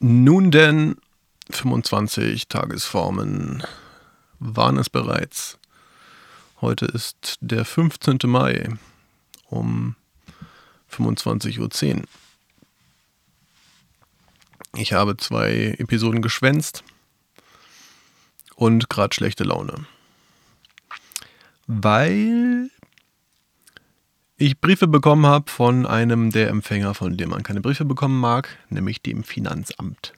Nun denn, 25 Tagesformen waren es bereits. Heute ist der 15. Mai um 25.10 Uhr. Ich habe zwei Episoden geschwänzt und gerade schlechte Laune. Weil ich Briefe bekommen habe von einem der Empfänger, von dem man keine Briefe bekommen mag, nämlich dem Finanzamt.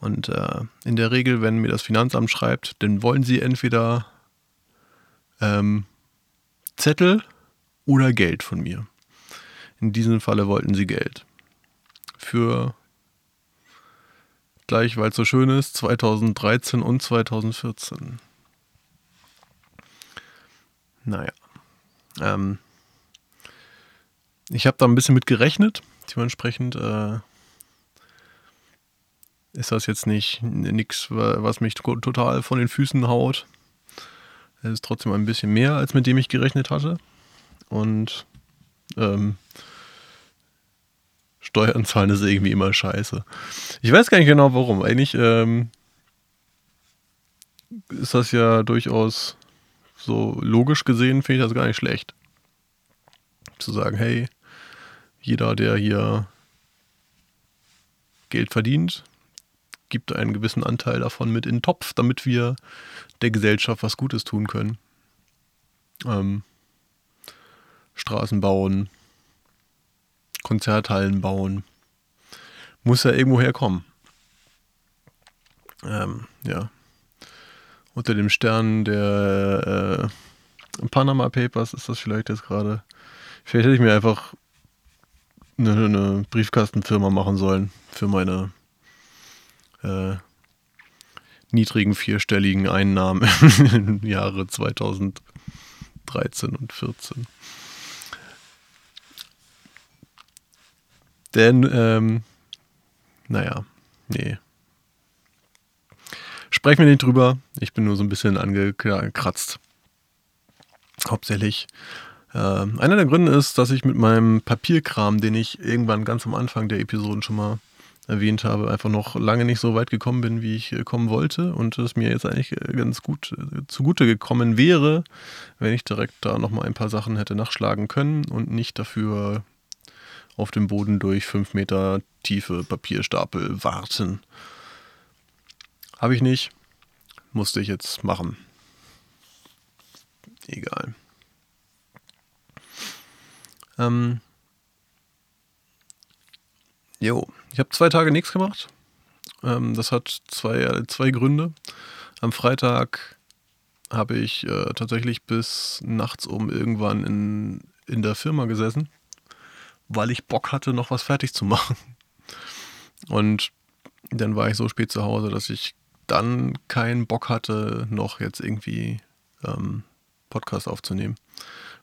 Und äh, in der Regel, wenn mir das Finanzamt schreibt, dann wollen sie entweder ähm, Zettel oder Geld von mir. In diesem Falle wollten sie Geld. Für gleich, weil es so schön ist, 2013 und 2014. Naja. Ähm, ich habe da ein bisschen mit gerechnet. Dementsprechend äh, ist das jetzt nicht nichts, was mich total von den Füßen haut. Es ist trotzdem ein bisschen mehr, als mit dem ich gerechnet hatte. Und ähm, Steuern zahlen ist irgendwie immer scheiße. Ich weiß gar nicht genau warum. Eigentlich ähm, ist das ja durchaus so logisch gesehen, finde ich das gar nicht schlecht. Zu sagen, hey, jeder, der hier Geld verdient, gibt einen gewissen Anteil davon mit in den Topf, damit wir der Gesellschaft was Gutes tun können. Ähm, Straßen bauen, Konzerthallen bauen. Muss ja irgendwo herkommen. Ähm, ja. Unter dem Stern der äh, Panama Papers ist das vielleicht jetzt gerade. Vielleicht hätte ich mir einfach eine, eine Briefkastenfirma machen sollen für meine äh, niedrigen vierstelligen Einnahmen im Jahre 2013 und 14. Denn, ähm, naja, nee. Sprechen wir nicht drüber. Ich bin nur so ein bisschen angekratzt. Hauptsächlich. Äh, einer der Gründe ist, dass ich mit meinem Papierkram, den ich irgendwann ganz am Anfang der Episoden schon mal erwähnt habe, einfach noch lange nicht so weit gekommen bin, wie ich äh, kommen wollte und es mir jetzt eigentlich äh, ganz gut zugute gekommen wäre, wenn ich direkt da nochmal ein paar Sachen hätte nachschlagen können und nicht dafür auf dem Boden durch fünf Meter tiefe Papierstapel warten. Habe ich nicht, musste ich jetzt machen. Ähm, jo, ich habe zwei Tage nichts gemacht. Ähm, das hat zwei, zwei Gründe. Am Freitag habe ich äh, tatsächlich bis nachts um irgendwann in, in der Firma gesessen, weil ich Bock hatte, noch was fertig zu machen. Und dann war ich so spät zu Hause, dass ich dann keinen Bock hatte, noch jetzt irgendwie ähm, Podcast aufzunehmen.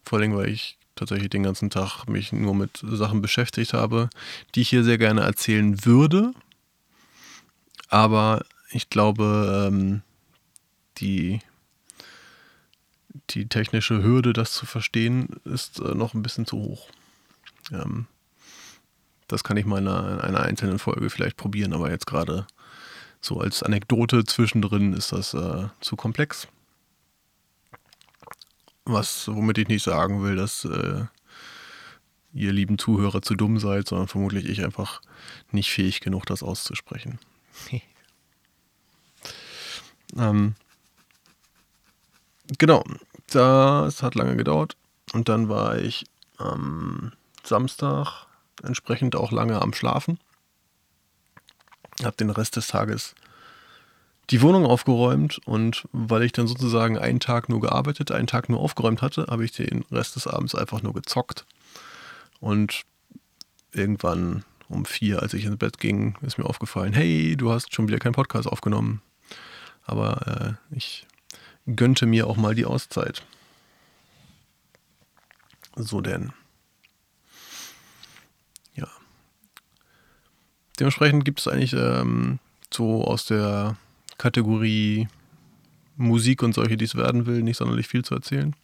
Vor allem, weil ich tatsächlich den ganzen Tag mich nur mit Sachen beschäftigt habe, die ich hier sehr gerne erzählen würde. Aber ich glaube, ähm, die, die technische Hürde, das zu verstehen, ist äh, noch ein bisschen zu hoch. Ähm, das kann ich mal in einer, in einer, einzelnen Folge vielleicht probieren, aber jetzt gerade so als Anekdote zwischendrin ist das äh, zu komplex. Was, womit ich nicht sagen will, dass äh, ihr lieben Zuhörer zu dumm seid, sondern vermutlich ich einfach nicht fähig genug, das auszusprechen. ähm, genau, das hat lange gedauert und dann war ich am Samstag entsprechend auch lange am Schlafen. Hab den Rest des Tages die Wohnung aufgeräumt und weil ich dann sozusagen einen Tag nur gearbeitet, einen Tag nur aufgeräumt hatte, habe ich den Rest des Abends einfach nur gezockt. Und irgendwann um vier, als ich ins Bett ging, ist mir aufgefallen, hey, du hast schon wieder keinen Podcast aufgenommen. Aber äh, ich gönnte mir auch mal die Auszeit. So denn. Ja. Dementsprechend gibt es eigentlich ähm, so aus der Kategorie Musik und solche, die es werden will, nicht sonderlich viel zu erzählen.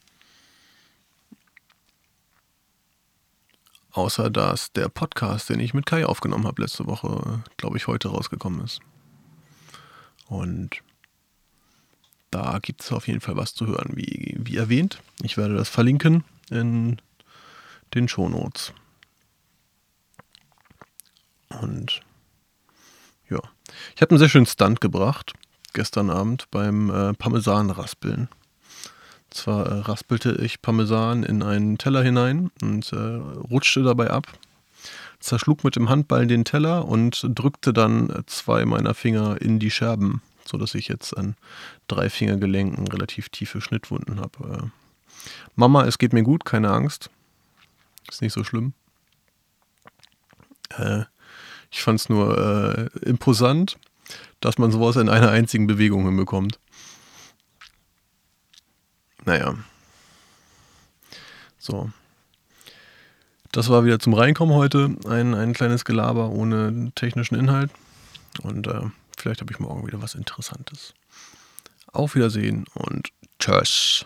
Außer dass der Podcast, den ich mit Kai aufgenommen habe letzte Woche, glaube ich, heute rausgekommen ist. Und da gibt es auf jeden Fall was zu hören, wie, wie erwähnt. Ich werde das verlinken in den Shownotes. Und ja, ich habe einen sehr schönen Stunt gebracht gestern Abend beim äh, Parmesan-Raspeln. Zwar äh, raspelte ich Parmesan in einen Teller hinein und äh, rutschte dabei ab, zerschlug mit dem Handballen den Teller und drückte dann zwei meiner Finger in die Scherben, sodass ich jetzt an drei Fingergelenken relativ tiefe Schnittwunden habe. Äh, Mama, es geht mir gut, keine Angst. Ist nicht so schlimm. Äh, ich fand es nur äh, imposant, dass man sowas in einer einzigen Bewegung hinbekommt. Naja. So. Das war wieder zum Reinkommen heute. Ein, ein kleines Gelaber ohne technischen Inhalt. Und äh, vielleicht habe ich morgen wieder was Interessantes. Auf Wiedersehen und tschüss.